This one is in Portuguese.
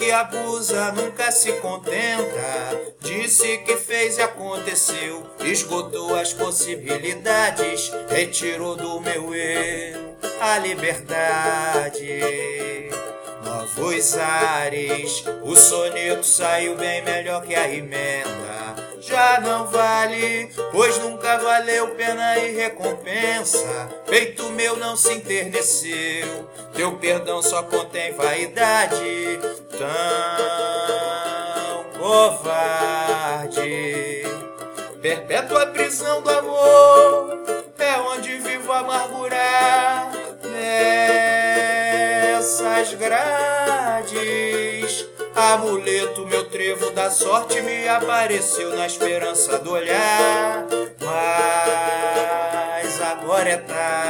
que abusa nunca se contenta. Disse que fez e aconteceu, esgotou as possibilidades, retirou do meu eu a liberdade. Novos ares, o soneto saiu bem melhor que a emenda. Já não vale, pois nunca valeu pena e recompensa. Peito meu não se enterneceu, teu perdão só contém vaidade. Tão covarde, perpétua prisão do amor é onde vivo amargurar nessas grades. Amuleto, meu trevo da sorte me apareceu na esperança do olhar. Mas agora é tarde.